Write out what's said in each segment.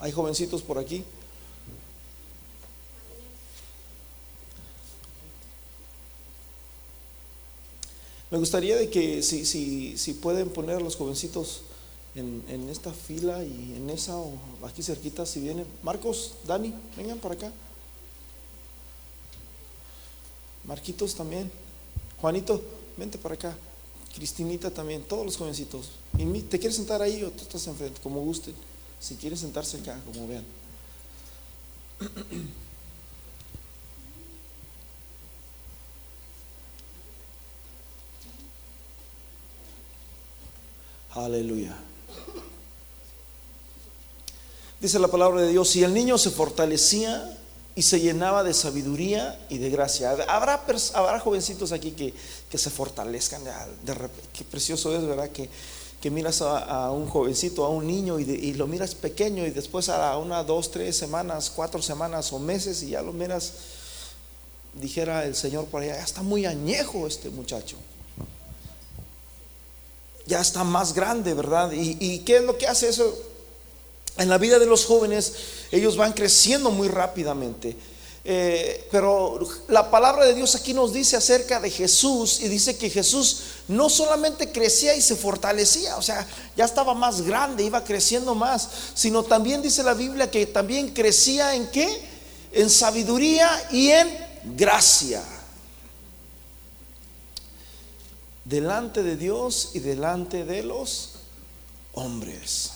¿Hay jovencitos por aquí? Me gustaría de que si, si, si pueden poner a los jovencitos en, en esta fila y en esa o aquí cerquita, si vienen. Marcos, Dani, vengan para acá. Marquitos también. Juanito, vente para acá. Cristinita también, todos los jovencitos. ¿Te quieres sentar ahí o tú estás enfrente? Como gusten. Si quieren sentarse acá, como vean. Aleluya. Dice la palabra de Dios, y el niño se fortalecía y se llenaba de sabiduría y de gracia. Habrá, habrá jovencitos aquí que, que se fortalezcan. de qué precioso es, ¿verdad? Que, que miras a, un jovencito, a un niño y lo miras pequeño y después a una, dos, tres semanas, cuatro semanas o meses y ya lo miras, dijera el Señor por allá, ya está muy añejo este muchacho. Ya está más grande, ¿verdad? ¿Y, y qué es lo que hace eso? En la vida de los jóvenes, ellos van creciendo muy rápidamente. Eh, pero la palabra de Dios aquí nos dice acerca de Jesús y dice que Jesús no solamente crecía y se fortalecía, o sea, ya estaba más grande, iba creciendo más, sino también dice la Biblia que también crecía en qué? En sabiduría y en gracia. Delante de Dios y delante de los hombres.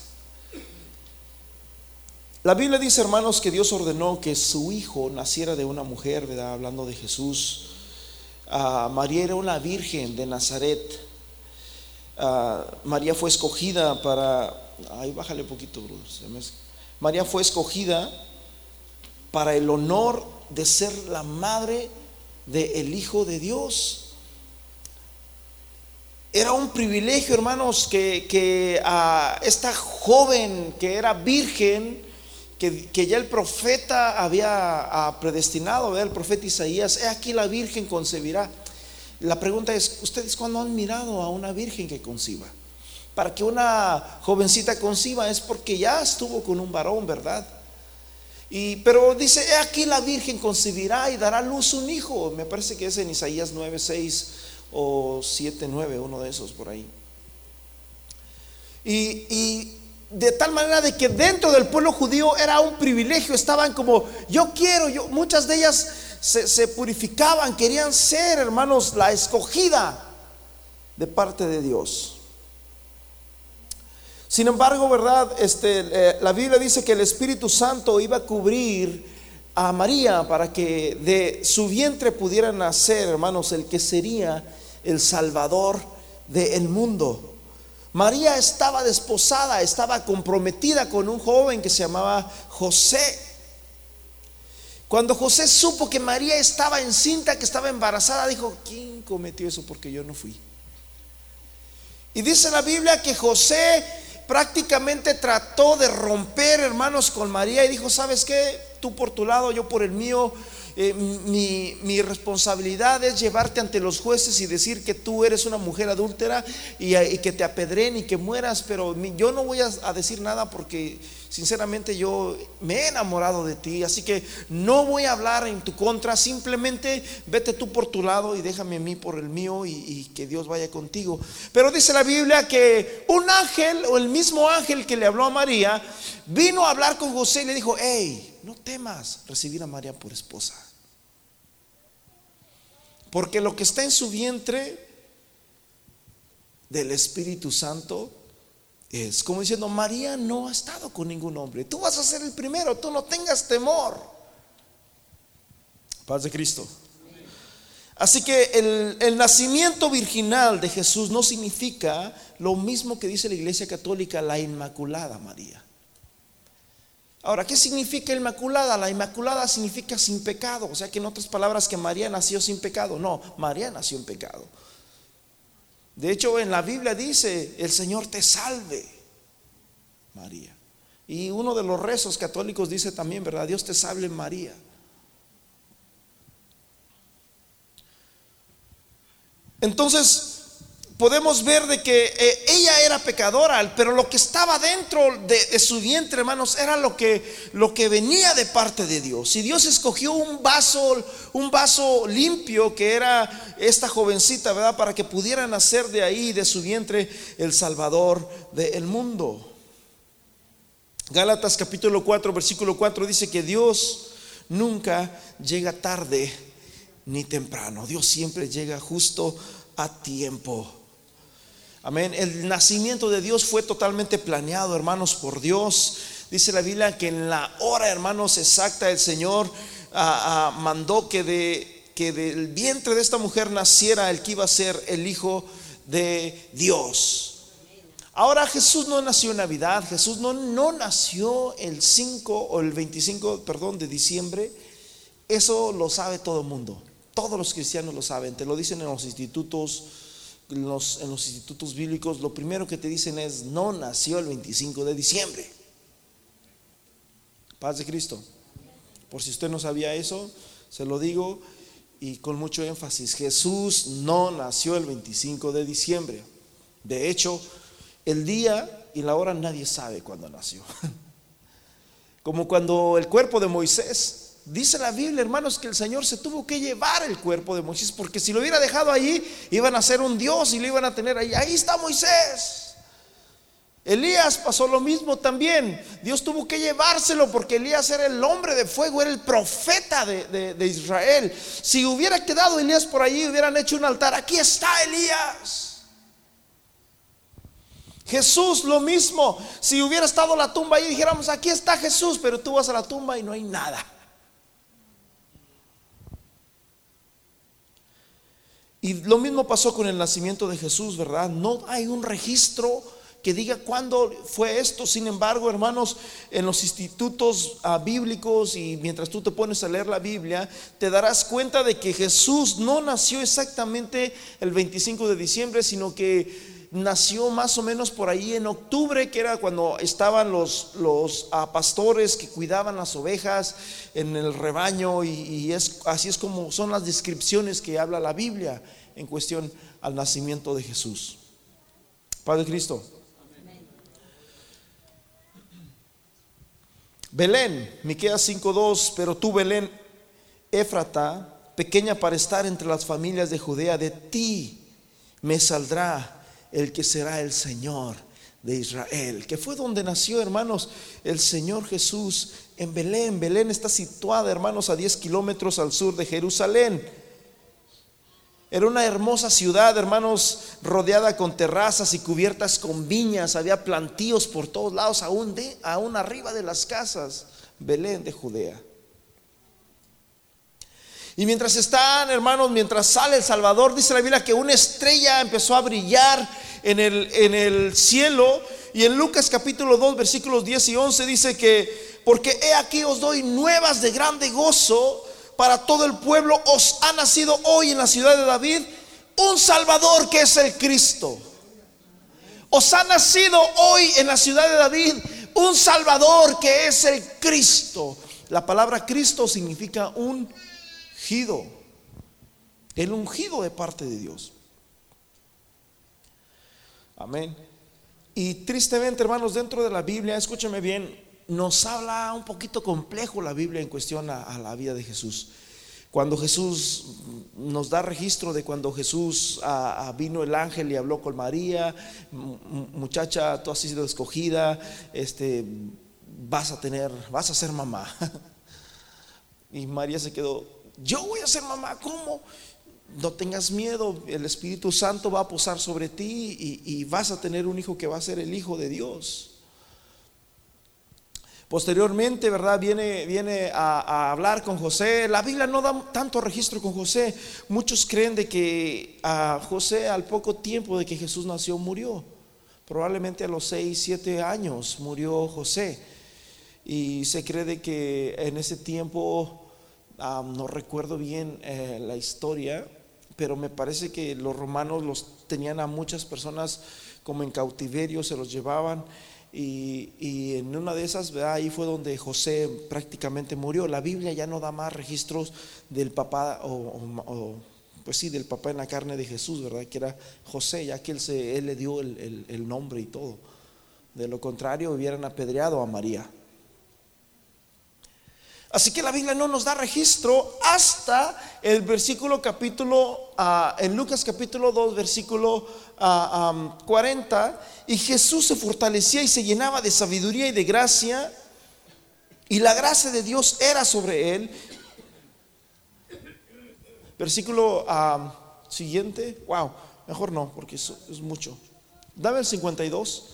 La Biblia dice, hermanos, que Dios ordenó que su hijo naciera de una mujer, ¿verdad? Hablando de Jesús. Ah, María era una virgen de Nazaret. Ah, María fue escogida para... Ay, bájale un poquito, brother. María fue escogida para el honor de ser la madre del Hijo de Dios. Era un privilegio, hermanos, que, que a esta joven que era virgen, que, ya el profeta había ah, predestinado, el profeta Isaías, he aquí la virgen concebirá. La pregunta es, ¿ustedes cuándo han mirado a una virgen que conciba? Para que una jovencita conciba es porque ya estuvo con un varón, ¿verdad? Y, pero dice, he aquí la virgen concebirá y dará luz un hijo. Me parece que es en Isaías 9, 6 o 7, 9, uno de esos por ahí. Y, y de tal manera de que dentro del pueblo judío era un privilegio, estaban como, yo quiero, yo, muchas de ellas se, purificaban, querían ser, hermanos, la escogida de parte de Dios. Sin embargo, ¿verdad? Este, eh, la Biblia dice que el Espíritu Santo iba a cubrir a María para que de su vientre pudiera nacer, hermanos, el que sería el Salvador del mundo. María estaba desposada, estaba comprometida con un joven que se llamaba José. Cuando José supo que María estaba encinta, que estaba embarazada, dijo, ¿quién cometió eso? Porque yo no fui. Y dice la Biblia que José prácticamente trató de romper, hermanos, con María y dijo, ¿sabes qué? Tú por tu lado, yo por el mío. Eh, mi, responsabilidad es llevarte ante los jueces y decir que tú eres una mujer adúltera y, y que te apedren y que mueras, pero yo no voy a, a, decir nada porque sinceramente yo me he enamorado de ti, así que no voy a hablar en tu contra, simplemente vete tú por tu lado y déjame a mí por el mío y, y que Dios vaya contigo. Pero dice la Biblia que un ángel o el mismo ángel que le habló a María vino a hablar con José y le dijo, hey, no temas recibir a María por esposa. Porque lo que está en su vientre del Espíritu Santo es como diciendo, María no ha estado con ningún hombre. Tú vas a ser el primero, tú no tengas temor. Paz de Cristo. Así que el, el, nacimiento virginal de Jesús no significa lo mismo que dice la Iglesia Católica, la Inmaculada María. Ahora, ¿qué significa Inmaculada? La Inmaculada significa sin pecado, o sea que en otras palabras que María nació sin pecado. No, María nació en pecado. De hecho, en la Biblia dice, el Señor te salve, María. Y uno de los rezos católicos dice también, ¿verdad? Dios te salve, María. Entonces, podemos ver de que eh, ella era pecadora, pero lo que estaba dentro de, su vientre, hermanos, era lo que, venía de parte de Dios. Y Dios escogió un vaso, un vaso limpio que era esta jovencita, ¿verdad? Para que pudiera nacer de ahí, de su vientre, el Salvador del mundo. Gálatas capítulo 4, versículo 4 dice que Dios nunca llega tarde ni temprano. Dios siempre llega justo a tiempo. Amén. El nacimiento de Dios fue totalmente planeado, hermanos, por Dios. Dice la Biblia que en la hora, hermanos, exacta el Señor ah, ah, mandó que, de, que del vientre de esta mujer naciera el que iba a ser el Hijo de Dios. Ahora Jesús no nació en Navidad, Jesús no, no nació el 5 o el 25, perdón, de diciembre. Eso lo sabe todo el mundo. Todos los cristianos lo saben, te lo dicen en los institutos, en los, institutos bíblicos, lo primero que te dicen es, no nació el 25 de diciembre. Paz de Cristo. Por si usted no sabía eso, se lo digo y con mucho énfasis, Jesús no nació el 25 de diciembre. De hecho, el día y la hora nadie sabe cuándo nació. Como cuando el cuerpo de Moisés Dice la Biblia, hermanos, que el Señor se tuvo que llevar el cuerpo de Moisés, porque si lo hubiera dejado allí, iban a ser un Dios y lo iban a tener ahí. Ahí está Moisés. Elías pasó lo mismo también. Dios tuvo que llevárselo porque Elías era el hombre de fuego, era el profeta de, Israel. Si hubiera quedado Elías por allí, hubieran hecho un altar. Aquí está Elías. Jesús lo mismo. Si hubiera estado la tumba ahí, dijéramos, aquí está Jesús, pero tú vas a la tumba y no hay nada. Y lo mismo pasó con el nacimiento de Jesús, ¿verdad? No hay un registro que diga cuándo fue esto. Sin embargo, hermanos, en los institutos ah, bíblicos y mientras tú te pones a leer la Biblia, te darás cuenta de que Jesús no nació exactamente el 25 de diciembre, sino que nació más o menos por ahí en octubre, que era cuando estaban los, los ah, pastores que cuidaban las ovejas en el rebaño y, es, así es como son las descripciones que habla la Biblia en cuestión al nacimiento de Jesús. Padre Cristo. Belén, Miqueas 5:2, pero tú Belén, Éfrata, pequeña para estar entre las familias de Judea, de ti me saldrá el que será el Señor de Israel, que fue donde nació, hermanos, el Señor Jesús en Belén. Belén está situada, hermanos, a 10 kilómetros al sur de Jerusalén. Era una hermosa ciudad, hermanos, rodeada con terrazas y cubiertas con viñas. Había plantíos por todos lados, aún, de, aún arriba de las casas. Belén de Judea. Y mientras están, hermanos, mientras sale el Salvador, dice la Biblia que una estrella empezó a brillar en el, cielo. Y en Lucas capítulo 2, versículos 10 y 11 dice que, porque he aquí os doy nuevas de grande gozo para todo el pueblo, os ha nacido hoy en la ciudad de David un Salvador que es el Cristo. Os ha nacido hoy en la ciudad de David un Salvador que es el Cristo. La palabra Cristo significa un ungido, el ungido de parte de Dios. Amén. Y tristemente, hermanos, dentro de la Biblia, escúcheme bien, nos habla un poquito complejo la Biblia en cuestión a, la vida de Jesús. Cuando Jesús nos da registro de cuando Jesús vino el ángel y habló con María, muchacha, tú has sido escogida, este, vas a tener, vas a ser mamá. Y María se quedó, yo voy a ser mamá, ¿cómo? No tengas miedo, el Espíritu Santo va a posar sobre ti y, vas a tener un hijo que va a ser el Hijo de Dios. Posteriormente, ¿verdad? Viene, viene a, hablar con José. La Biblia no da tanto registro con José. Muchos creen de que a José al poco tiempo de que Jesús nació murió. Probablemente a los 6, 7 años murió José. Y se cree de que en ese tiempo no recuerdo bien eh, la historia, pero me parece que los romanos los tenían a muchas personas como en cautiverio, se los llevaban. Y, en una de esas, ahí fue donde José prácticamente murió. La Biblia ya no da más registros del papá o, pues sí, del papá en la carne de Jesús, ¿verdad? Que era José, ya que él, se, le dio el, el nombre y todo. De lo contrario, hubieran apedreado a María. Así que la Biblia no nos da registro hasta el versículo capítulo, ah, en Lucas capítulo 2, versículo 40, ah, y Jesús se fortalecía y se llenaba de sabiduría y de gracia, y la gracia de Dios era sobre él. Versículo siguiente, wow, mejor no, porque eso es mucho. Dame el 52.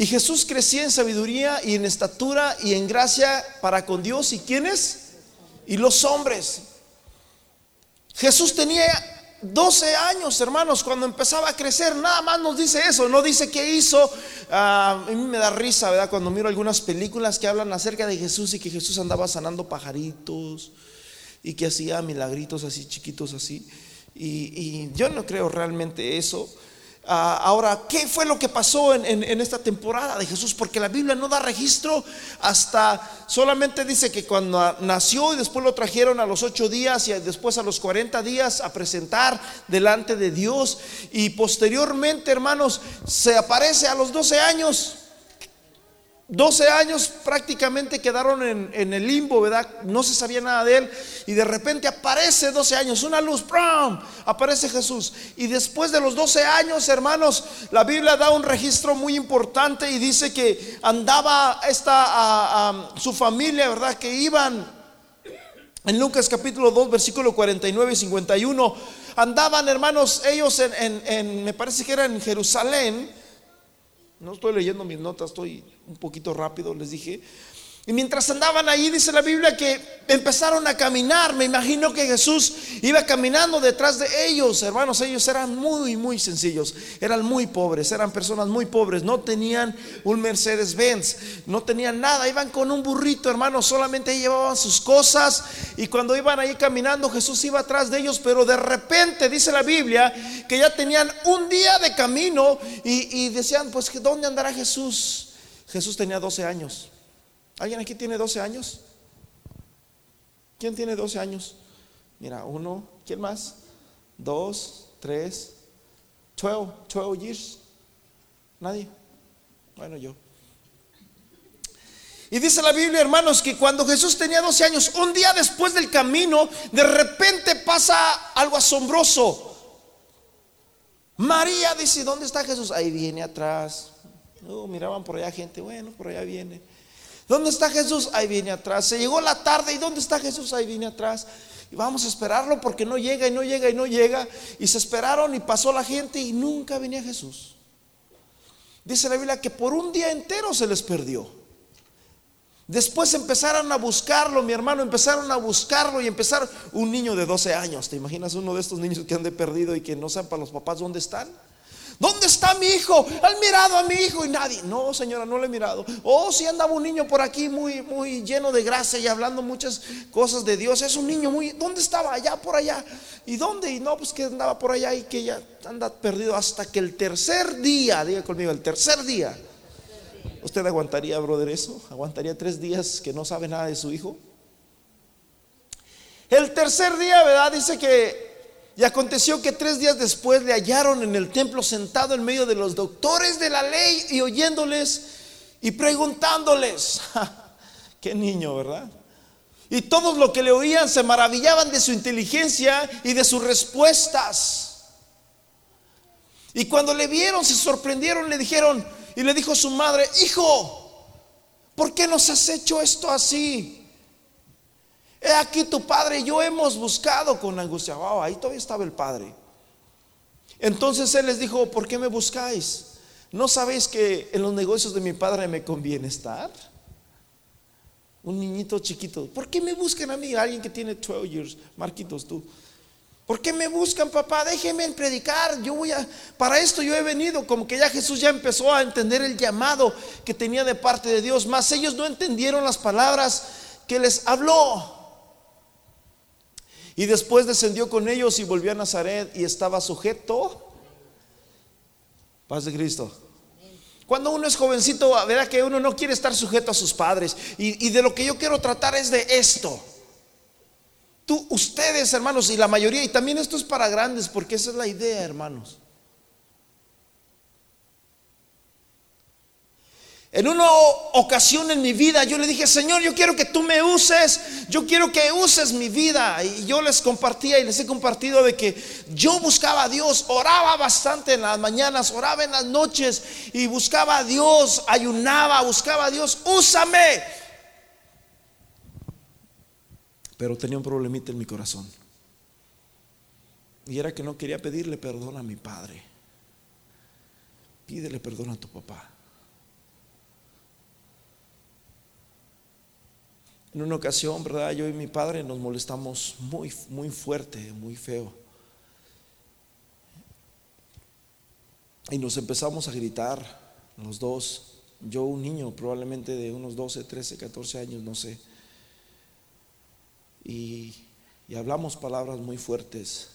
Y Jesús crecía en sabiduría y en estatura y en gracia para con Dios. ¿Y quiénes? Y los hombres. Jesús tenía 12 años, hermanos, cuando empezaba a crecer. Nada más nos dice eso. No dice qué hizo. Ah, a mí me da risa, ¿verdad? Cuando miro algunas películas que hablan acerca de Jesús y que Jesús andaba sanando pajaritos y que hacía milagritos así chiquitos así. y yo no creo realmente eso. Ah, ahora, ¿qué fue lo que pasó en, esta temporada de Jesús? Porque la Biblia no da registro hasta, solamente dice que cuando nació y después lo trajeron a los ocho días y después a los cuarenta días a presentar delante de Dios. Y posteriormente, hermanos, se aparece a los doce años 12 años prácticamente quedaron en, el limbo, ¿verdad? No se sabía nada de él. Y de repente aparece 12 años, una luz, ¡prum! Aparece Jesús. Y después de los 12 años, hermanos, la Biblia da un registro muy importante y dice que andaba esta, su familia, ¿verdad? Que iban en Lucas capítulo 2, versículo 49 y 51. Andaban, hermanos, ellos en me parece que era en Jerusalén no estoy leyendo mis notas, estoy un poquito rápido, les dije. Y mientras andaban ahí, dice la Biblia que empezaron a caminar. Me imagino que Jesús iba caminando detrás de ellos. Hermanos, ellos eran muy, muy sencillos. Eran muy pobres, eran personas muy pobres. No tenían un Mercedes Benz, no tenían nada. Iban con un burrito, hermanos. Solamente llevaban sus cosas. Y cuando iban ahí caminando, Jesús iba atrás de ellos. Pero de repente, dice la Biblia, que ya tenían un día de camino y, y decían, pues, ¿dónde andará Jesús? Jesús tenía 12 años. ¿Alguien aquí tiene 12 años? ¿Quién tiene 12 años? Mira, uno, ¿quién más? Dos, tres, 12, 12 years. ¿Nadie? Bueno, yo. Y dice la Biblia, hermanos, que cuando Jesús tenía 12 años, un día después del camino, de repente pasa algo asombroso. María dice, ¿dónde está Jesús? Ahí viene atrás. Miraban por allá gente, bueno, por allá viene. ¿Dónde está Jesús? Ahí viene atrás. Se llegó la tarde y ¿dónde está Jesús? Ahí viene atrás. Y vamos a esperarlo porque no llega y no llega y no llega. Y se esperaron y pasó la gente y nunca venía Jesús. Dice la Biblia que por un día entero se les perdió. Después empezaron a buscarlo, mi hermano, empezaron a buscarlo y empezaron un niño de 12 años. ¿Te imaginas uno de estos niños que han de perdido y que no sepan los papás dónde están? ¿Dónde está mi hijo? ¿Han mirado a mi hijo? Y nadie. No, señora, no le he mirado. Oh, si andaba un niño por aquí muy, muy lleno de gracia y hablando muchas cosas de Dios. Es un niño muy. ¿Dónde estaba? Allá por allá. ¿Y dónde? Y no, pues que andaba por allá y que ya anda perdido hasta que el tercer día, diga conmigo, el tercer día. ¿Usted aguantaría, brother, eso? ¿Aguantaría tres días que no sabe nada de su hijo? El tercer día, ¿verdad? Dice que y aconteció que tres días después le hallaron en el templo sentado en medio de los doctores de la ley y oyéndoles y preguntándoles. Qué niño, ¿verdad? Y todos los que le oían se maravillaban de su inteligencia y de sus respuestas. Y cuando le vieron, se sorprendieron, le dijeron, y le dijo su madre, hijo, ¿por qué nos has hecho esto así? He aquí tu padre y yo hemos buscado con angustia. ahí todavía estaba el padre. Entonces él les dijo, ¿por qué me buscáis? ¿No sabéis que en los negocios de mi padre me conviene estar? Un niñito chiquito. ¿Por qué me buscan a mí? Alguien que tiene 12 years. Marquitos, tú. ¿Por qué me buscan, papá? Déjenme predicar. Yo voy a. Para esto yo he venido. Como que ya Jesús ya empezó a entender el llamado que tenía de parte de Dios. Más ellos no entendieron las palabras que les habló. Y después descendió con ellos y volvió a Nazaret y estaba sujeto. Paz de Cristo. Cuando uno es jovencito, verá que uno no quiere estar sujeto a sus padres. Y, de lo que yo quiero tratar es de esto. Tú, ustedes, hermanos, y la mayoría, y también esto es para grandes, porque esa es la idea, hermanos. En una ocasión en mi vida yo le dije, Señor, yo quiero que tú me uses, yo quiero que uses mi vida. Y yo les compartía y les he compartido de que yo buscaba a Dios, oraba bastante en las mañanas, oraba en las noches y buscaba a Dios, ayunaba, buscaba a Dios, úsame. Pero tenía un problemita en mi corazón. Y era que no quería pedirle perdón a mi padre. Pídele perdón a tu papá. En una ocasión, ¿verdad? Yo y mi padre nos molestamos muy, muy fuerte, muy feo. Y nos empezamos a gritar, los dos. Yo, un niño, probablemente de unos 12, 13, 14 años, no sé. Y, y hablamos palabras muy fuertes.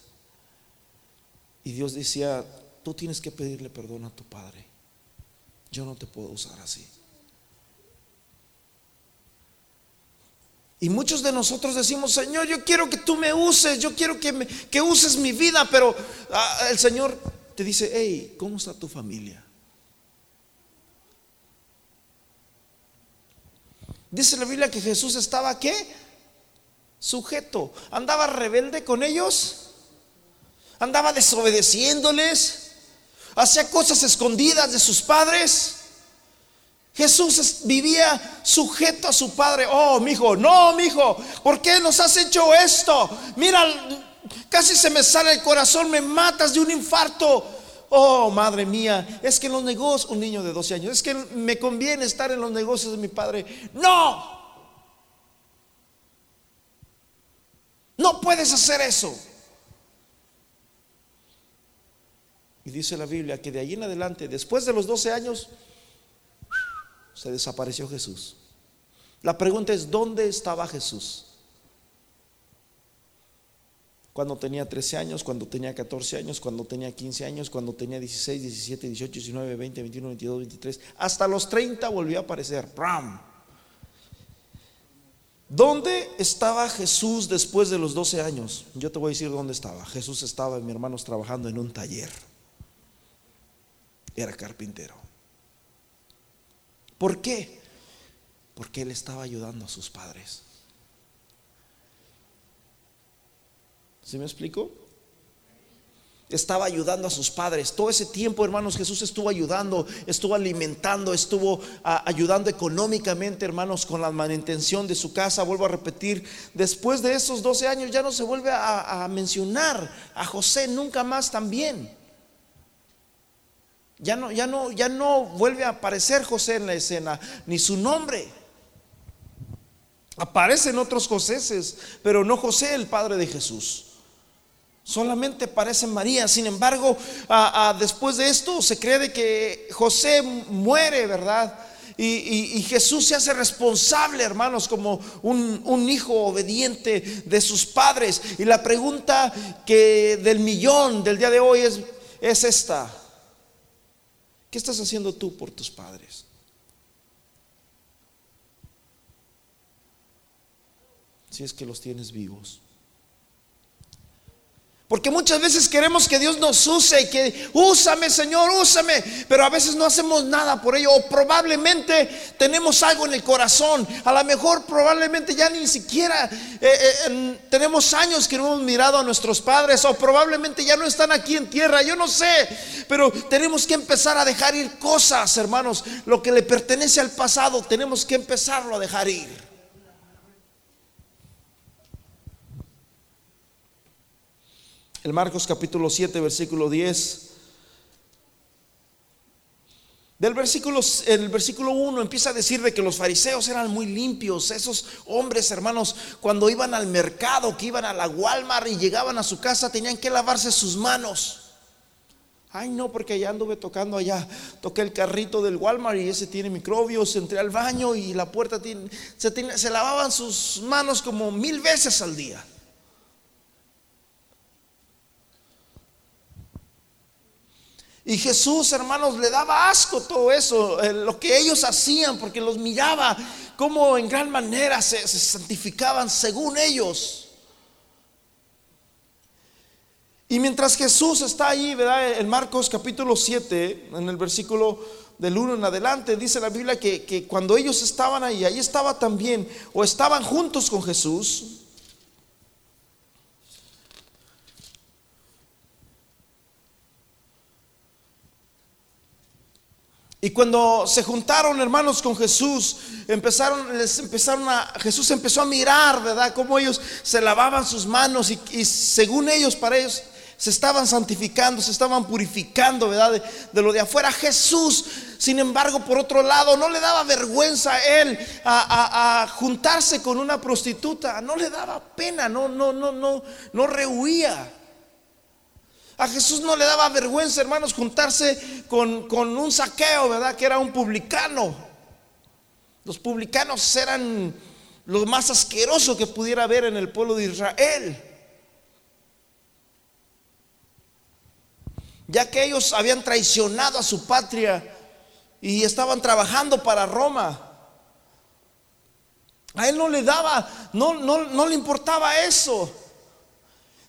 Y Dios decía, tú tienes que pedirle perdón a tu padre. Yo no te puedo usar así. Y muchos de nosotros decimos, Señor, yo quiero que tú me uses, yo quiero que, que uses mi vida, pero ah, el Señor te dice, hey, ¿cómo está tu familia? Dice la Biblia que Jesús estaba qué? Sujeto. Andaba rebelde con ellos. Andaba desobedeciéndoles. Hacía cosas escondidas de sus padres. Jesús vivía sujeto a su padre. Oh, mi hijo, no, mi hijo, ¿por qué nos has hecho esto? Mira, casi se me sale el corazón, me matas de un infarto. Oh, madre mía, es que en los negocios, un niño de 12 años, es que me conviene estar en los negocios de mi padre. No, no puedes hacer eso. Y dice la Biblia que de allí en adelante, después de los 12 años, se desapareció Jesús. La pregunta es, ¿dónde estaba Jesús? Cuando tenía 13 años, cuando tenía 14 años, cuando tenía 15 años, cuando tenía 16, 17, 18, 19, 20, 21, 22, 23, hasta los 30 volvió a aparecer. ¡Pram! ¿Dónde estaba Jesús después de los 12 años? Yo te voy a decir dónde estaba. Jesús estaba, mi hermanos, trabajando en un taller. Era carpintero. ¿Por qué? Porque él estaba ayudando a sus padres. ¿Sí me explico? Estaba ayudando a sus padres. Todo ese tiempo, hermanos, Jesús estuvo ayudando, estuvo alimentando, estuvo ah, ayudando económicamente, hermanos, con la manutención de su casa. Vuelvo a repetir, después de esos 12 años ya no se vuelve a, a mencionar a José nunca más también. Ya no, ya no, ya no vuelve a aparecer José en la escena, ni su nombre. Aparecen otros Joséses, pero no José, el padre de Jesús. Solamente aparece María. Sin embargo, después de esto se cree de que José muere, ¿verdad? Y, Jesús se hace responsable, hermanos, como un, hijo obediente de sus padres. Y la pregunta que del millón del día de hoy es esta. ¿Qué estás haciendo tú por tus padres? Si es que los tienes vivos. Porque muchas veces queremos que Dios nos use y que úsame, Señor, úsame, pero a veces no hacemos nada por ello. O probablemente tenemos algo en el corazón. A lo mejor probablemente ya ni siquiera eh, eh, tenemos años que no hemos mirado a nuestros padres. O probablemente ya no están aquí en tierra. Yo no sé. Pero tenemos que empezar a dejar ir cosas, hermanos. Lo que le pertenece al pasado, tenemos que empezarlo a dejar ir. El Marcos capítulo 7, versículo 10. Del versículo, el versículo 1 empieza a decir de que los fariseos eran muy limpios. Esos hombres, hermanos, cuando iban al mercado, que iban a la Walmart y llegaban a su casa, tenían que lavarse sus manos. Ay, no, porque allá anduve tocando allá. Toqué el carrito del Walmart y ese tiene microbios. Entré al baño y la puerta se lavaban sus manos como mil veces al día. Y Jesús, hermanos, le daba asco todo eso, lo que ellos hacían, porque los miraba como en gran manera se, santificaban según ellos. Y mientras Jesús está ahí, ¿verdad? En Marcos capítulo 7, en el versículo del 1 en adelante, dice la Biblia que, que cuando ellos estaban ahí, ahí estaba también, o estaban juntos con Jesús, Y cuando se juntaron hermanos con Jesús, empezaron, les empezaron a, Jesús empezó a mirar, ¿verdad? Cómo ellos se lavaban sus manos y, según ellos, para ellos, se estaban santificando, se estaban purificando, ¿verdad? De, lo de afuera. Jesús, sin embargo, por otro lado, no le daba vergüenza a él a, juntarse con una prostituta, no le daba pena, no, no, no, no, no rehuía. A Jesús no le daba vergüenza, hermanos, juntarse con, un saqueo, ¿verdad? Que era un publicano. Los publicanos eran lo más asqueroso que pudiera haber en el pueblo de Israel. Ya que ellos habían traicionado a su patria y estaban trabajando para Roma. A él no le daba, no, no, no le importaba eso.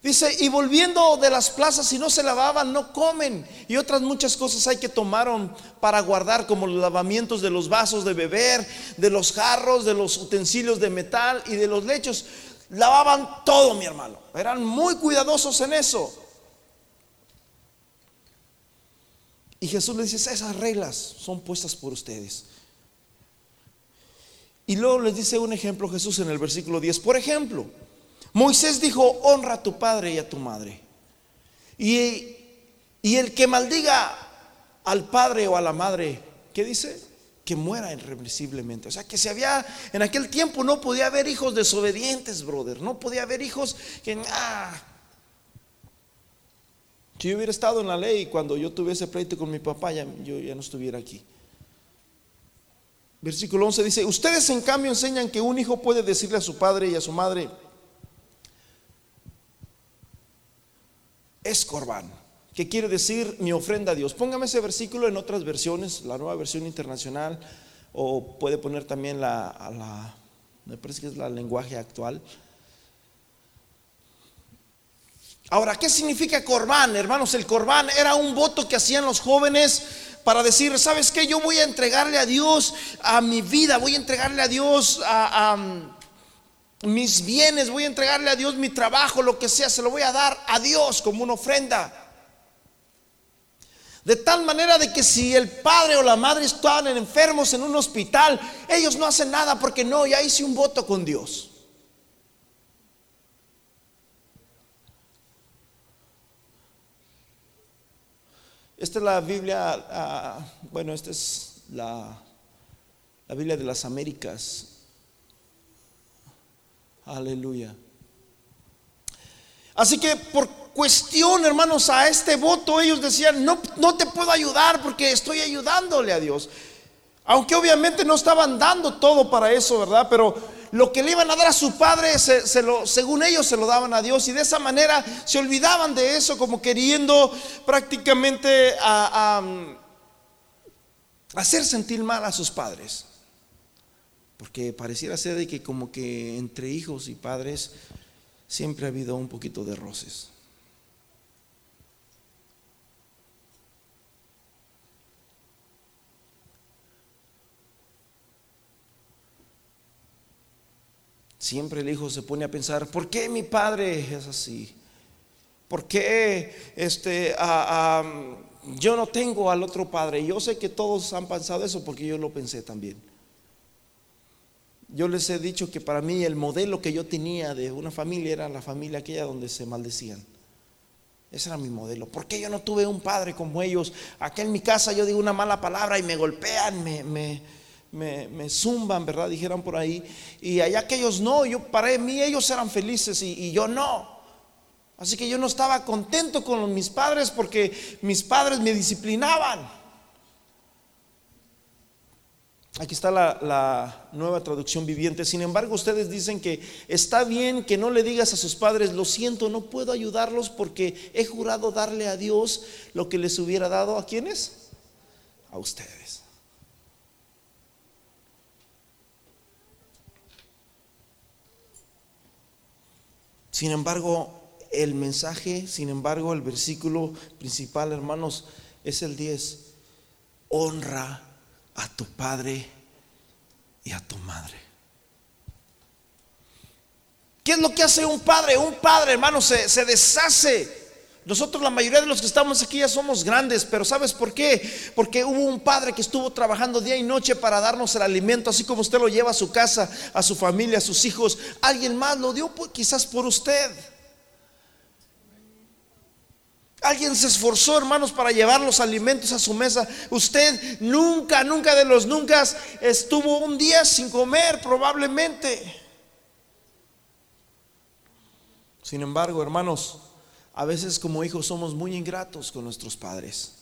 Dice, y volviendo de las plazas, si no se lavaban, no comen. Y otras muchas cosas hay que tomaron para guardar, como los lavamientos de los vasos de beber, de los jarros, de los utensilios de metal y de los lechos. Lavaban todo, mi hermano. Eran muy cuidadosos en eso. Y Jesús le dice, esas reglas son puestas por ustedes. Y luego les dice un ejemplo Jesús en el versículo 10. Por ejemplo, Moisés dijo, honra a tu padre y a tu madre. Y, y el que maldiga al padre o a la madre, ¿qué dice? Que muera irreversiblemente. O sea, que si había, en aquel tiempo no podía haber hijos desobedientes, brother. No podía haber hijos que... Ah. Si yo hubiera estado en la ley cuando yo tuviese pleito con mi papá, yo ya no estuviera aquí. Versículo 11 dice, ustedes en cambio enseñan que un hijo puede decirle a su padre y a su madre, es corbán, que quiere decir mi ofrenda a Dios. Póngame ese versículo en otras versiones, la nueva versión internacional, o puede poner también la, la me parece que es la lenguaje actual. Ahora, ¿qué significa corbán, hermanos? El corbán era un voto que hacían los jóvenes para decir, ¿sabes qué? Yo voy a entregarle a Dios a mi vida, voy a entregarle a Dios a mis bienes, voy a entregarle a Dios mi trabajo, lo que sea, se lo voy a dar a Dios como una ofrenda. De tal manera de que si el padre o la madre están enfermos en un hospital, ellos no hacen nada porque no, ya hice un voto con Dios. Esta es la Biblia, ah, bueno, esta es la, la Biblia de las Américas. Aleluya. Así que por cuestión, hermanos, a este voto, ellos decían, no, no te puedo ayudar porque estoy ayudándole a Dios. Aunque obviamente no estaban dando todo para eso, ¿verdad? Pero lo que le iban a dar a su padre, se, lo, según ellos, se lo daban a Dios. Y de esa manera se olvidaban de eso, como queriendo prácticamente hacer sentir mal a sus padres. Porque pareciera ser de que como que entre hijos y padres siempre ha habido un poquito de roces. Siempre el hijo se pone a pensar, ¿por qué mi padre es así? ¿Por qué este, yo no tengo al otro padre? Yo sé que todos han pensado eso porque yo lo pensé también. Yo les he dicho que para mí el modelo que yo tenía de una familia era la familia aquella donde se maldecían. Ese era mi modelo. ¿Por qué yo no tuve un padre como ellos? Aquí en mi casa yo digo una mala palabra y me golpean, me, me, me, zumban, ¿verdad? Dijeron por ahí. Y allá aquellos no, yo para mí ellos eran felices y yo no. Así que yo no estaba contento con mis padres porque mis padres me disciplinaban. Aquí está la, nueva traducción viviente. Sin embargo, ustedes dicen que está bien que no le digas a sus padres, lo siento, no puedo ayudarlos porque he jurado darle a Dios lo que les hubiera dado a quienes? A ustedes. Sin embargo, el mensaje, sin embargo, el versículo principal, hermanos, es el 10. Honra a tu padre y a tu madre. ¿Qué es lo que hace un padre? Un padre, hermano, se, se deshace nosotros la mayoría de los que estamos aquí ya somos grandes, pero ¿sabes por qué? Porque hubo un padre que estuvo trabajando día y noche para darnos el alimento, así como usted lo lleva a su casa, a su familia, a sus hijos. Alguien más lo dio quizás por usted. Alguien se esforzó, hermanos, para llevar los alimentos a su mesa. Usted nunca, nunca de los nunca estuvo un día sin comer, probablemente. Sin embargo, hermanos, a veces como hijos somos muy ingratos con nuestros padres.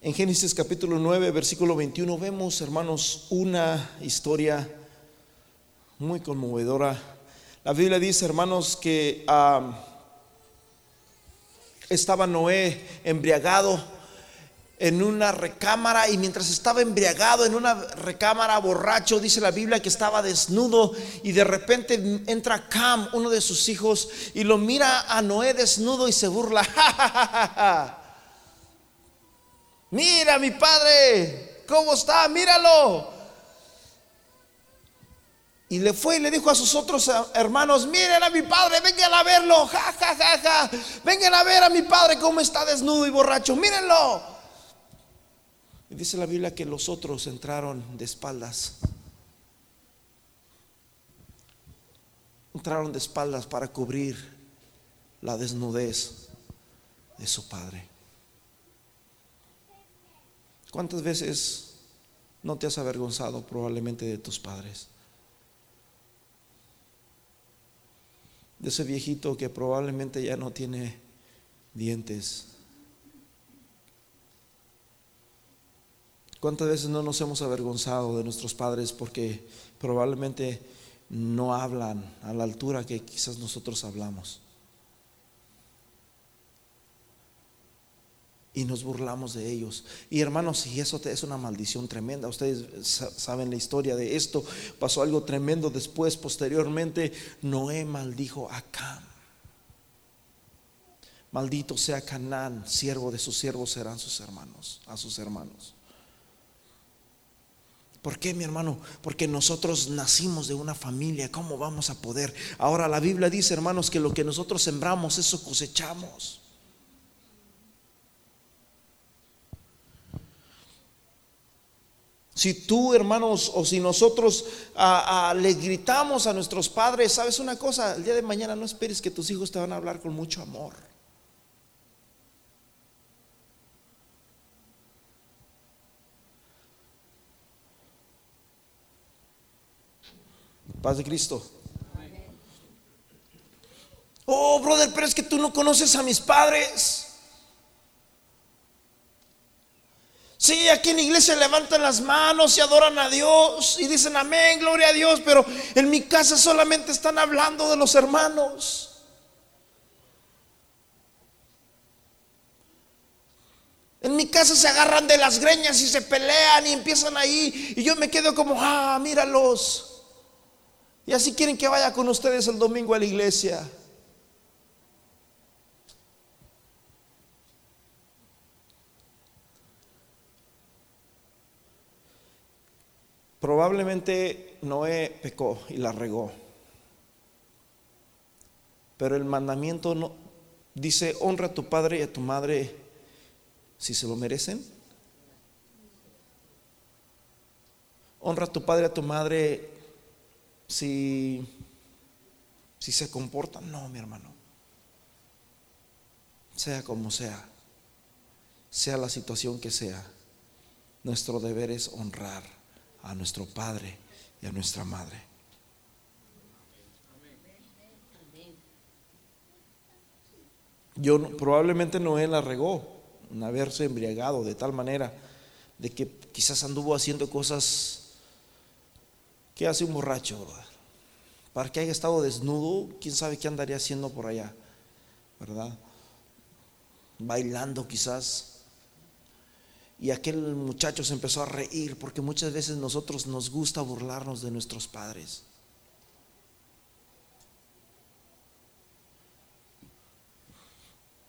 En Génesis capítulo 9, versículo 21 vemos, hermanos, una historia muy conmovedora. La Biblia dice, hermanos, que ah, estaba Noé embriagado en una recámara y mientras estaba embriagado en una recámara borracho, dice la Biblia que estaba desnudo y de repente entra Cam, uno de sus hijos, y lo mira a Noé desnudo y se burla. Mira mi padre, ¿cómo está? Míralo. Y le fue y le dijo a sus otros hermanos, miren a mi padre, vengan a verlo, ja, ja, ja, ja. Vengan a ver a mi padre cómo está desnudo y borracho, mírenlo. Y dice la Biblia que los otros entraron de espaldas. Entraron de espaldas para cubrir la desnudez de su padre. ¿Cuántas veces no te has avergonzado probablemente de tus padres? De ese viejito que probablemente ya no tiene dientes ¿Cuántas veces no nos hemos avergonzado de nuestros padres porque probablemente no hablan a la altura que quizás nosotros hablamos? Y nos burlamos de ellos. Y hermanos, y eso es una maldición tremenda. Ustedes saben la historia de esto. Pasó algo tremendo después, posteriormente, Noé maldijo a Cam. Maldito sea Canaán, siervo de sus siervos serán sus hermanos, a sus hermanos. ¿Por qué, mi hermano? Porque nosotros nacimos de una familia. ¿Cómo vamos a poder? Ahora la Biblia dice, hermanos, que lo que nosotros sembramos, eso cosechamos. Si tú, hermanos, o si nosotros le gritamos a nuestros padres, ¿sabes una cosa? El día de mañana no esperes que tus hijos te van a hablar con mucho amor. Paz de Cristo. Oh, brother, pero es que tú no conoces a mis padres. Sí, aquí en la iglesia levantan las manos y adoran a Dios y dicen amén, gloria a Dios, pero en mi casa solamente están hablando de los hermanos. En mi casa se agarran de las greñas y se pelean y empiezan ahí y yo me quedo como, ah, míralos. Y así quieren que vaya con ustedes el domingo a la iglesia. Probablemente Noé pecó y la regó. Pero el mandamiento no dice, honra a tu padre y a tu madre si se lo merecen. Honra a tu padre y a tu madre si, si se comportan. No, mi hermano. Sea como sea, sea la situación que sea, nuestro deber es honrar a nuestro Padre y a nuestra Madre. Yo probablemente Noé la regó en haberse embriagado de tal manera de que quizás anduvo haciendo cosas ¿Qué hace un borracho? Para que haya estado desnudo, quién sabe qué andaría haciendo por allá, ¿verdad? Bailando quizás. Y aquel muchacho se empezó a reír porque muchas veces nosotros nos gusta burlarnos de nuestros padres.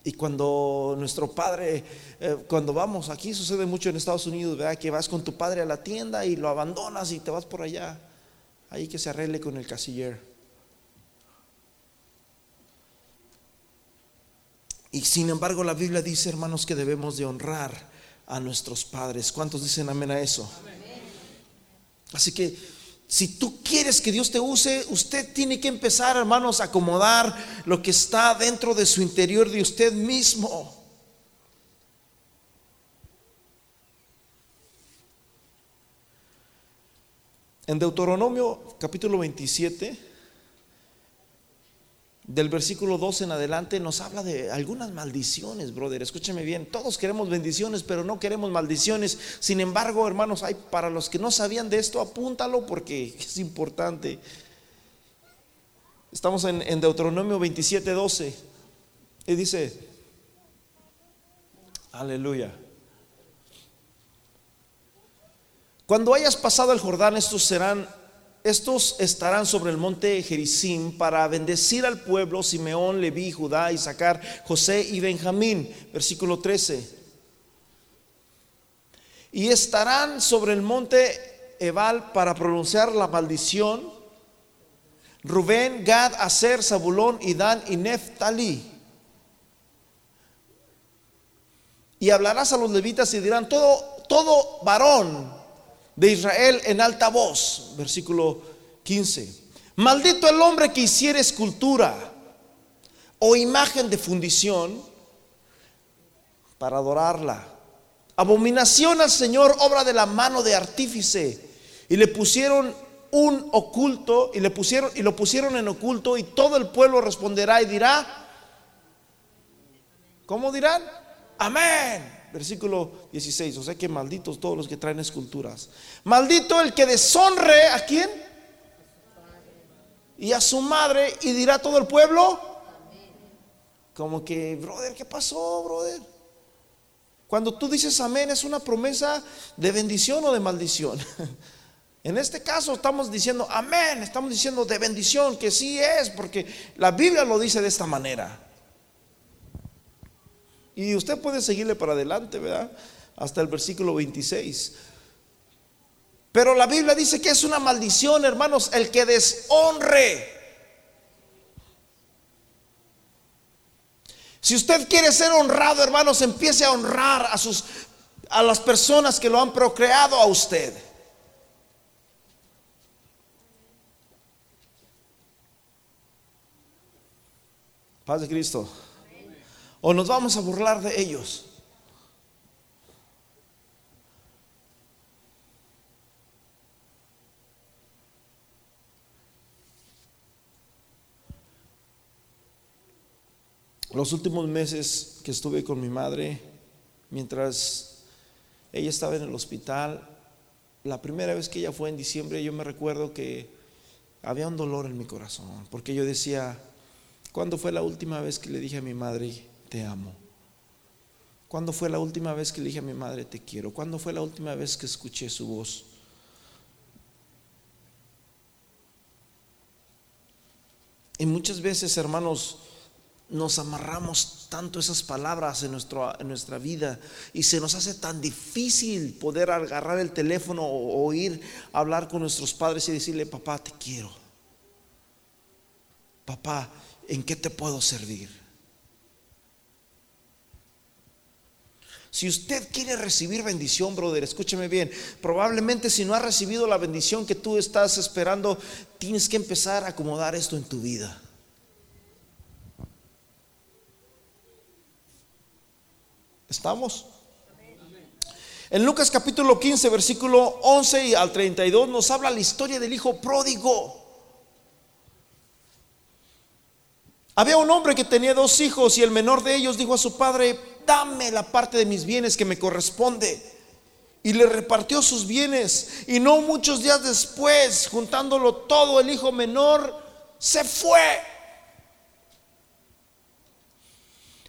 Y cuando nuestro padre, eh, cuando vamos, aquí sucede mucho en Estados Unidos, ¿verdad? Que vas con tu padre a la tienda y lo abandonas y te vas por allá. Ahí que se arregle con el casiller. Y sin embargo la Biblia dice, hermanos, que debemos de honrar a nuestros padres. ¿Cuántos dicen amén a eso? Así que si tú quieres que Dios te use, usted tiene que empezar, hermanos, a acomodar lo que está dentro de su interior de usted mismo. En Deuteronomio capítulo 27, del versículo 12 en adelante nos habla de algunas maldiciones, brother. Escúcheme bien, todos queremos bendiciones, pero no queremos maldiciones. Sin embargo, hermanos, hay para los que no sabían de esto, apúntalo porque es importante. Estamos en, en Deuteronomio 27, 12. Y dice, aleluya. Cuando hayas pasado el Jordán, estos serán estos estarán sobre el monte Gerizim para bendecir al pueblo Simeón, Leví, Judá, Isaacar, José y Benjamín. Versículo 13. Y estarán sobre el monte Ebal para pronunciar la maldición. Rubén, Gad, Aser, Zabulón, Dan y Neftali. Y hablarás a los levitas y dirán, todo, todo varón de Israel en alta voz. Versículo 15. Maldito el hombre que hiciera escultura o imagen de fundición para adorarla. Abominación al Señor, obra de la mano de artífice. Y le pusieron un oculto y le pusieron y lo pusieron en oculto y todo el pueblo responderá y dirá ¿Cómo dirán? Amén versículo 16. O sea que malditos todos los que traen esculturas. Maldito el que deshonre a quién? Y a su madre y dirá todo el pueblo. Como que, brother, ¿qué pasó, brother? Cuando tú dices amén es una promesa de bendición o de maldición. En este caso estamos diciendo amén, estamos diciendo de bendición, que sí es, porque la Biblia lo dice de esta manera. Y usted puede seguirle para adelante, ¿verdad? Hasta el versículo 26. Pero la Biblia dice que es una maldición, hermanos, el que deshonre. Si usted quiere ser honrado, hermanos, empiece a honrar a sus a las personas que lo han procreado a usted. Paz de Cristo o nos vamos a burlar de ellos. Los últimos meses que estuve con mi madre, mientras ella estaba en el hospital, la primera vez que ella fue en diciembre, yo me recuerdo que había un dolor en mi corazón, porque yo decía, ¿cuándo fue la última vez que le dije a mi madre, te amo? ¿Cuándo fue la última vez que le dije a mi madre te quiero? ¿Cuándo fue la última vez que escuché su voz? Y muchas veces, hermanos, nos amarramos tanto esas palabras en, nuestra vida y se nos hace tan difícil poder agarrar el teléfono o, o ir a hablar con nuestros padres y decirle, papá, te quiero. Papá, ¿en qué te puedo servir? Si usted quiere recibir bendición, brother, escúcheme bien. Probablemente si no ha recibido la bendición que tú estás esperando, tienes que empezar a acomodar esto en tu vida. ¿Estamos? En Lucas capítulo 15, versículo 11 y al 32 nos habla la historia del hijo pródigo. Había un hombre que tenía dos hijos y el menor de ellos dijo a su padre, dame la parte de mis bienes que me corresponde. Y le repartió sus bienes. Y no muchos días después, juntándolo todo, el hijo menor se fue.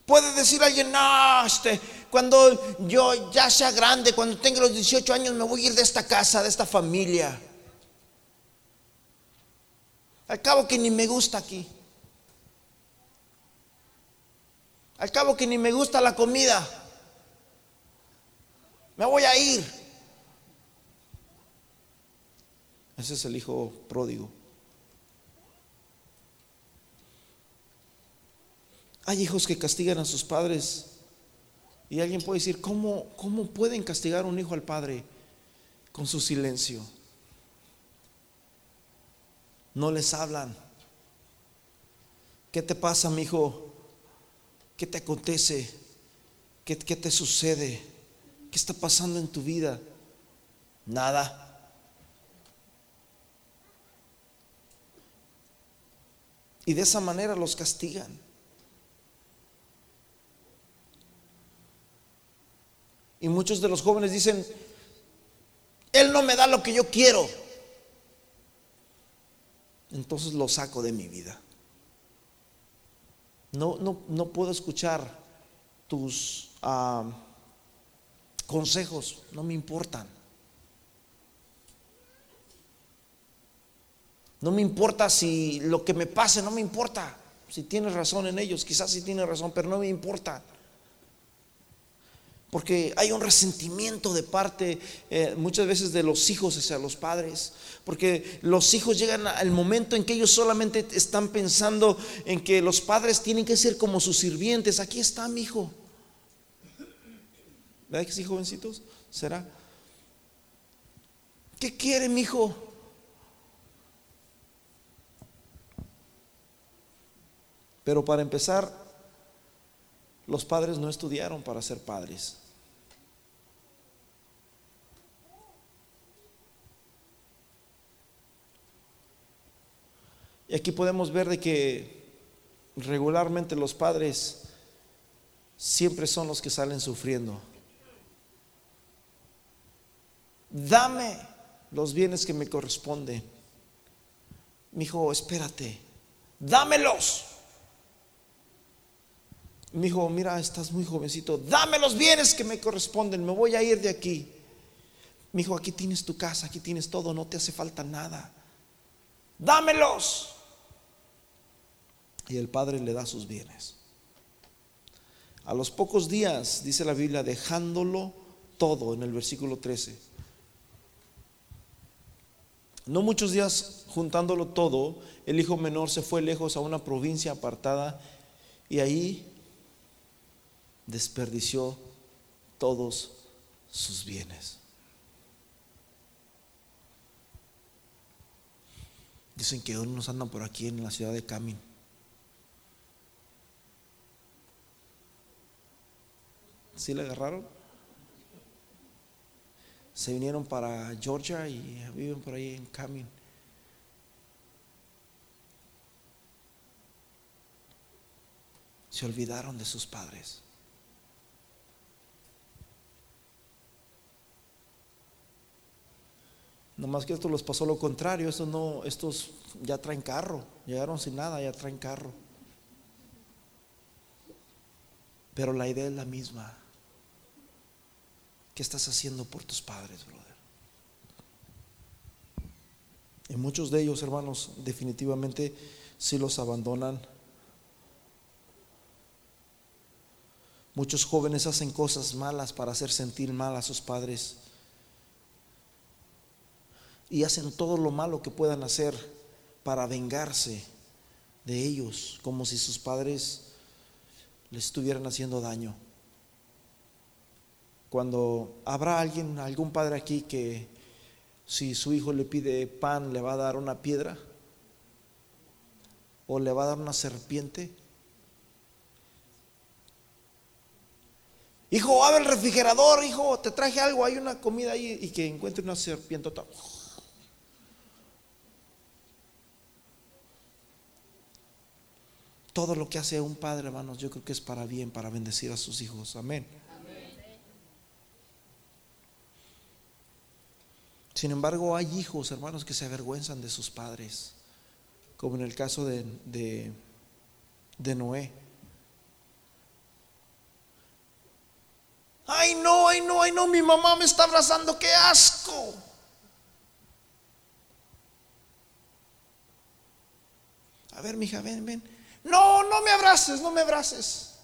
Puede decir alguien, no, este, cuando yo ya sea grande, cuando tenga los 18 años, me voy a ir de esta casa, de esta familia. Al cabo que ni me gusta aquí. Al cabo que ni me gusta la comida. Me voy a ir. Ese es el hijo pródigo. Hay hijos que castigan a sus padres. Y alguien puede decir, ¿cómo, cómo pueden castigar un hijo al padre? Con su silencio. No les hablan. ¿Qué te pasa, mi hijo? ¿Qué te acontece? ¿Qué, ¿Qué te sucede? ¿Qué está pasando en tu vida? Nada. Y de esa manera los castigan. Y muchos de los jóvenes dicen, Él no me da lo que yo quiero. Entonces lo saco de mi vida. No, no, no puedo escuchar tus ah, consejos, no me importan. No me importa si lo que me pase, no me importa. Si tienes razón en ellos, quizás si tienes razón, pero no me importa. Porque hay un resentimiento de parte eh, muchas veces de los hijos hacia los padres. Porque los hijos llegan al momento en que ellos solamente están pensando en que los padres tienen que ser como sus sirvientes. Aquí está mi hijo. ¿Verdad que sí, jovencitos? ¿Será? ¿Qué quiere mi hijo? Pero para empezar, los padres no estudiaron para ser padres. Y aquí podemos ver de que regularmente los padres siempre son los que salen sufriendo. Dame los bienes que me corresponden. Mi hijo, espérate, dámelos. Mi hijo, mira, estás muy jovencito, dame los bienes que me corresponden, me voy a ir de aquí. Mi hijo, aquí tienes tu casa, aquí tienes todo, no te hace falta nada. Dámelos. Y el padre le da sus bienes. A los pocos días, dice la Biblia, dejándolo todo en el versículo 13. No muchos días juntándolo todo, el hijo menor se fue lejos a una provincia apartada y ahí desperdició todos sus bienes. Dicen que unos andan por aquí en la ciudad de Camin. ¿Sí le agarraron? Se vinieron para Georgia y viven por ahí en Camin. Se olvidaron de sus padres. No más que esto les pasó lo contrario, estos no, estos ya traen carro, llegaron sin nada, ya traen carro. Pero la idea es la misma. ¿Qué estás haciendo por tus padres, brother? Y muchos de ellos, hermanos, definitivamente si los abandonan. Muchos jóvenes hacen cosas malas para hacer sentir mal a sus padres y hacen todo lo malo que puedan hacer para vengarse de ellos, como si sus padres les estuvieran haciendo daño. Cuando habrá alguien, algún padre aquí que si su hijo le pide pan le va a dar una piedra o le va a dar una serpiente. Hijo, abre el refrigerador, hijo, te traje algo, hay una comida ahí y que encuentre una serpiente. Todo lo que hace un padre, hermanos, yo creo que es para bien, para bendecir a sus hijos. Amén. Sin embargo, hay hijos, hermanos, que se avergüenzan de sus padres, como en el caso de, de, Noé. Ay, no, ay, no, ay, no, mi mamá me está abrazando, qué asco. A ver, mija, ven, ven. No, no me abraces, no me abraces.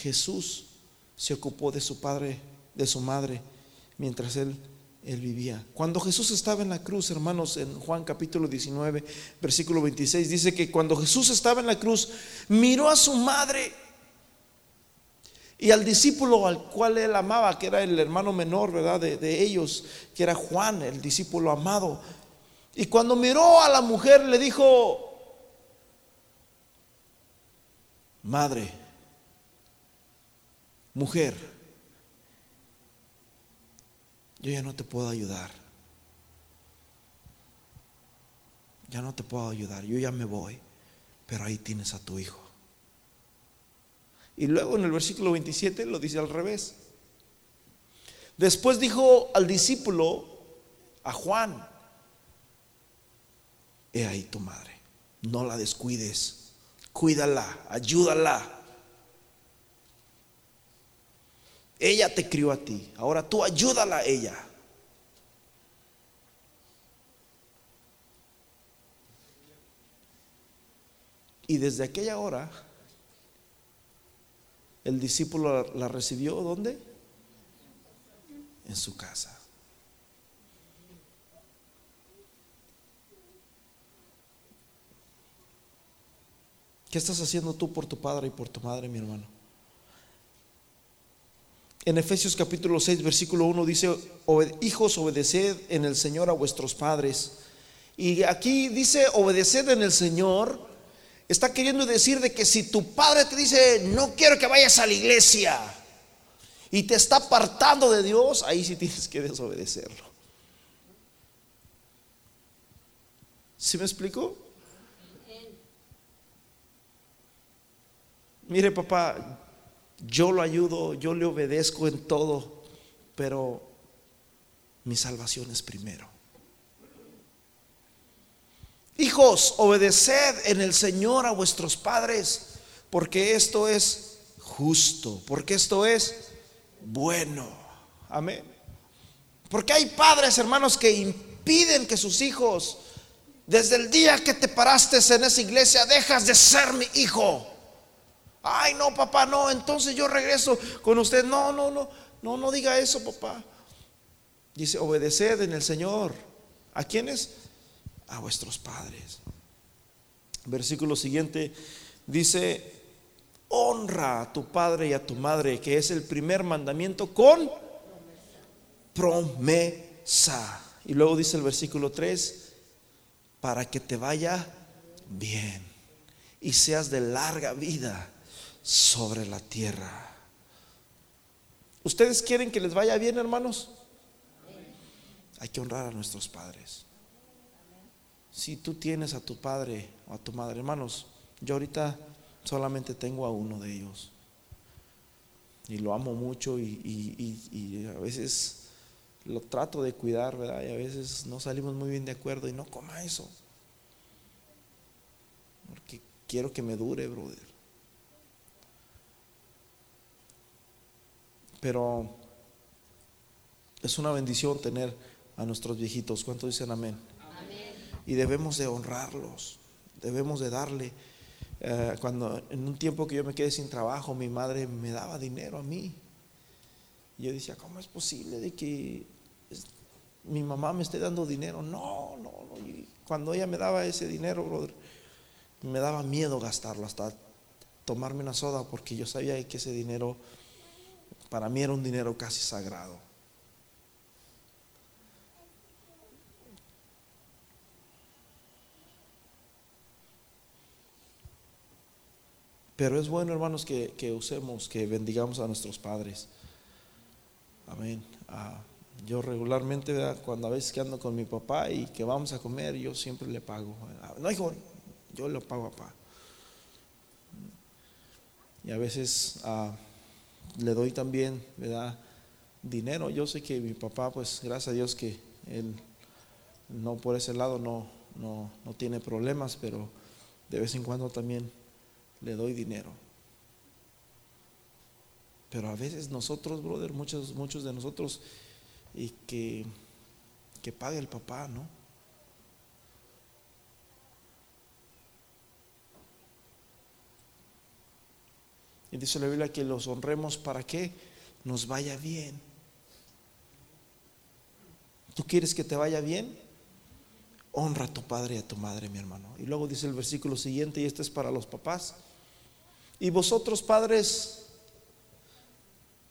Jesús se ocupó de su padre, de su madre, mientras él, él vivía. Cuando Jesús estaba en la cruz, hermanos, en Juan capítulo 19, versículo 26, dice que cuando Jesús estaba en la cruz, miró a su madre y al discípulo al cual él amaba, que era el hermano menor, ¿verdad? De, de ellos, que era Juan, el discípulo amado. Y cuando miró a la mujer, le dijo, madre, mujer, yo ya no te puedo ayudar. Ya no te puedo ayudar, yo ya me voy, pero ahí tienes a tu hijo. Y luego en el versículo 27 lo dice al revés. Después dijo al discípulo, a Juan, he ahí tu madre, no la descuides, cuídala, ayúdala. Ella te crió a ti. Ahora tú ayúdala a ella. Y desde aquella hora, el discípulo la recibió ¿dónde? En su casa. ¿Qué estás haciendo tú por tu padre y por tu madre, mi hermano? En Efesios capítulo 6, versículo 1 dice, hijos, obedeced en el Señor a vuestros padres. Y aquí dice, obedeced en el Señor. Está queriendo decir de que si tu padre te dice, no quiero que vayas a la iglesia, y te está apartando de Dios, ahí sí tienes que desobedecerlo. ¿Sí me explico? Mire, papá, yo lo ayudo, yo le obedezco en todo, pero mi salvación es primero. Hijos, obedeced en el Señor a vuestros padres, porque esto es justo, porque esto es bueno. Amén. Porque hay padres, hermanos, que impiden que sus hijos, desde el día que te paraste en esa iglesia, dejas de ser mi hijo. Ay, no, papá, no, entonces yo regreso con usted. No, no, no, no, no diga eso, papá. Dice, obedeced en el Señor. ¿A quiénes? A vuestros padres. Versículo siguiente dice, honra a tu padre y a tu madre, que es el primer mandamiento con promesa. Y luego dice el versículo 3, para que te vaya bien y seas de larga vida sobre la tierra. ¿Ustedes quieren que les vaya bien, hermanos? Hay que honrar a nuestros padres. Si tú tienes a tu padre o a tu madre, hermanos, yo ahorita solamente tengo a uno de ellos. Y lo amo mucho y, a veces lo trato de cuidar, ¿verdad? Y a veces no salimos muy bien de acuerdo y no coma eso. Porque quiero que me dure, brother. Pero es una bendición tener a nuestros viejitos. ¿Cuántos dicen amén? Y debemos de honrarlos, debemos de darle. Eh, cuando en un tiempo que yo me quedé sin trabajo, mi madre me daba dinero a mí. Y yo decía, ¿cómo es posible de que mi mamá me esté dando dinero? No, no, no. Y cuando ella me daba ese dinero, brother, me daba miedo gastarlo, hasta tomarme una soda, porque yo sabía que ese dinero para mí era un dinero casi sagrado. Pero es bueno, hermanos, que, usemos, que bendigamos a nuestros padres. Amén. Ah, yo regularmente, cuando a veces ando con mi papá y que vamos a comer, yo siempre le pago. No, hijo, yo le pago a papá. Y a veces... Ah, le doy también, ¿verdad? Dinero. Yo sé que mi papá, pues gracias a Dios que él no por ese lado no, no, tiene problemas, pero De vez en cuando también le doy dinero. Pero a veces nosotros, brother, muchos, muchos de nosotros, y que, que pague el papá, ¿no? Y dice la Biblia que los honremos para que nos vaya bien. ¿Tú quieres que te vaya bien? Honra a tu padre y a tu madre, mi hermano. Y luego dice el versículo siguiente, y este es para los papás. Y vosotros, padres,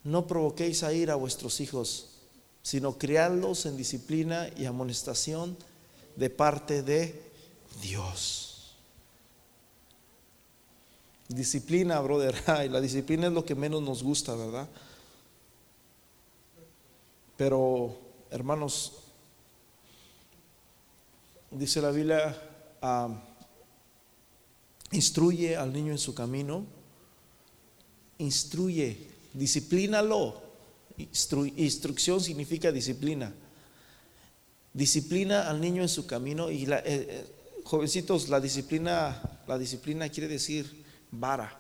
no provoquéis a ir a vuestros hijos, sino criadlos en disciplina y amonestación de parte de Dios. Disciplina, brother. Ay, la disciplina es lo que menos nos gusta, ¿verdad? Pero, hermanos, dice la Biblia, ah, instruye al niño en su camino, instruye disciplínalo. instrucción significa disciplina. Disciplina al niño en su camino y la, eh, eh, jovencitos, la disciplina, la disciplina quiere decir vara.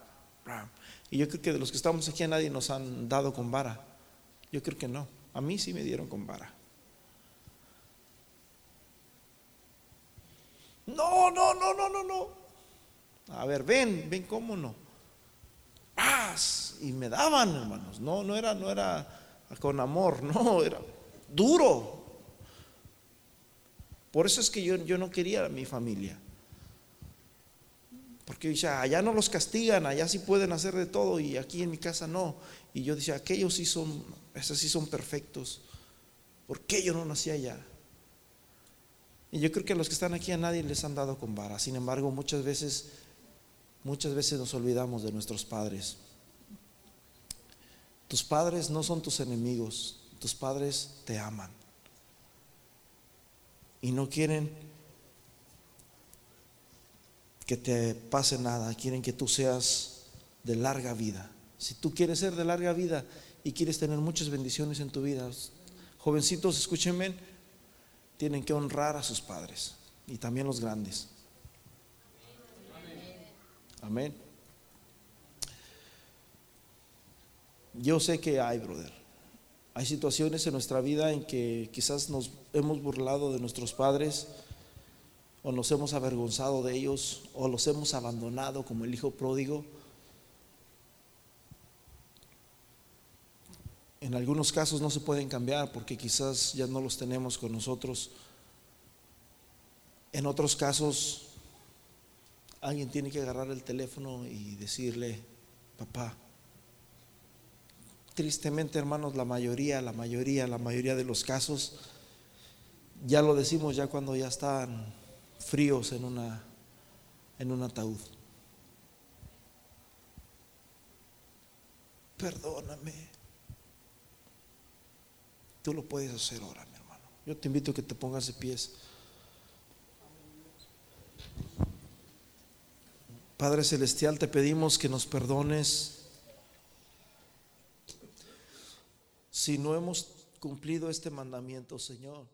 Y yo creo que de los que estamos aquí a nadie nos han dado con vara. Yo creo que no. A mí sí me dieron con vara. No, no, no, no, no, no. A ver, ven, ven, ¿cómo no? Y me daban, hermanos. No, no era, no era con amor, no, era duro. Por eso es que yo, yo no quería a mi familia. Porque decía, allá no los castigan, allá sí pueden hacer de todo y aquí en mi casa no. Y yo decía, aquellos sí son, esos sí son perfectos. ¿Por qué yo no nací allá? Y yo creo que a los que están aquí a nadie les han dado con vara. Sin embargo, muchas veces Muchas veces nos olvidamos de nuestros padres. Tus padres no son tus enemigos, tus padres te aman. Y no quieren que te pase nada, quieren que tú seas de larga vida. Si tú quieres ser de larga vida y quieres tener muchas bendiciones en tu vida, jovencitos, escúchenme, tienen que honrar a sus padres y también los grandes. Amén. Yo sé que hay, brother. Hay situaciones en nuestra vida en que quizás nos hemos burlado de nuestros padres o nos hemos avergonzado de ellos o los hemos abandonado como el hijo pródigo. En algunos casos no se pueden cambiar porque quizás ya no los tenemos con nosotros. En otros casos alguien tiene que agarrar el teléfono y decirle, papá, tristemente hermanos, la mayoría, la mayoría, la mayoría de los casos, ya lo decimos ya cuando ya están fríos en, una, en un ataúd. Perdóname. Tú lo puedes hacer ahora, mi hermano. Yo te invito a que te pongas de pies. Padre Celestial, te pedimos que nos perdones si no hemos cumplido este mandamiento, Señor.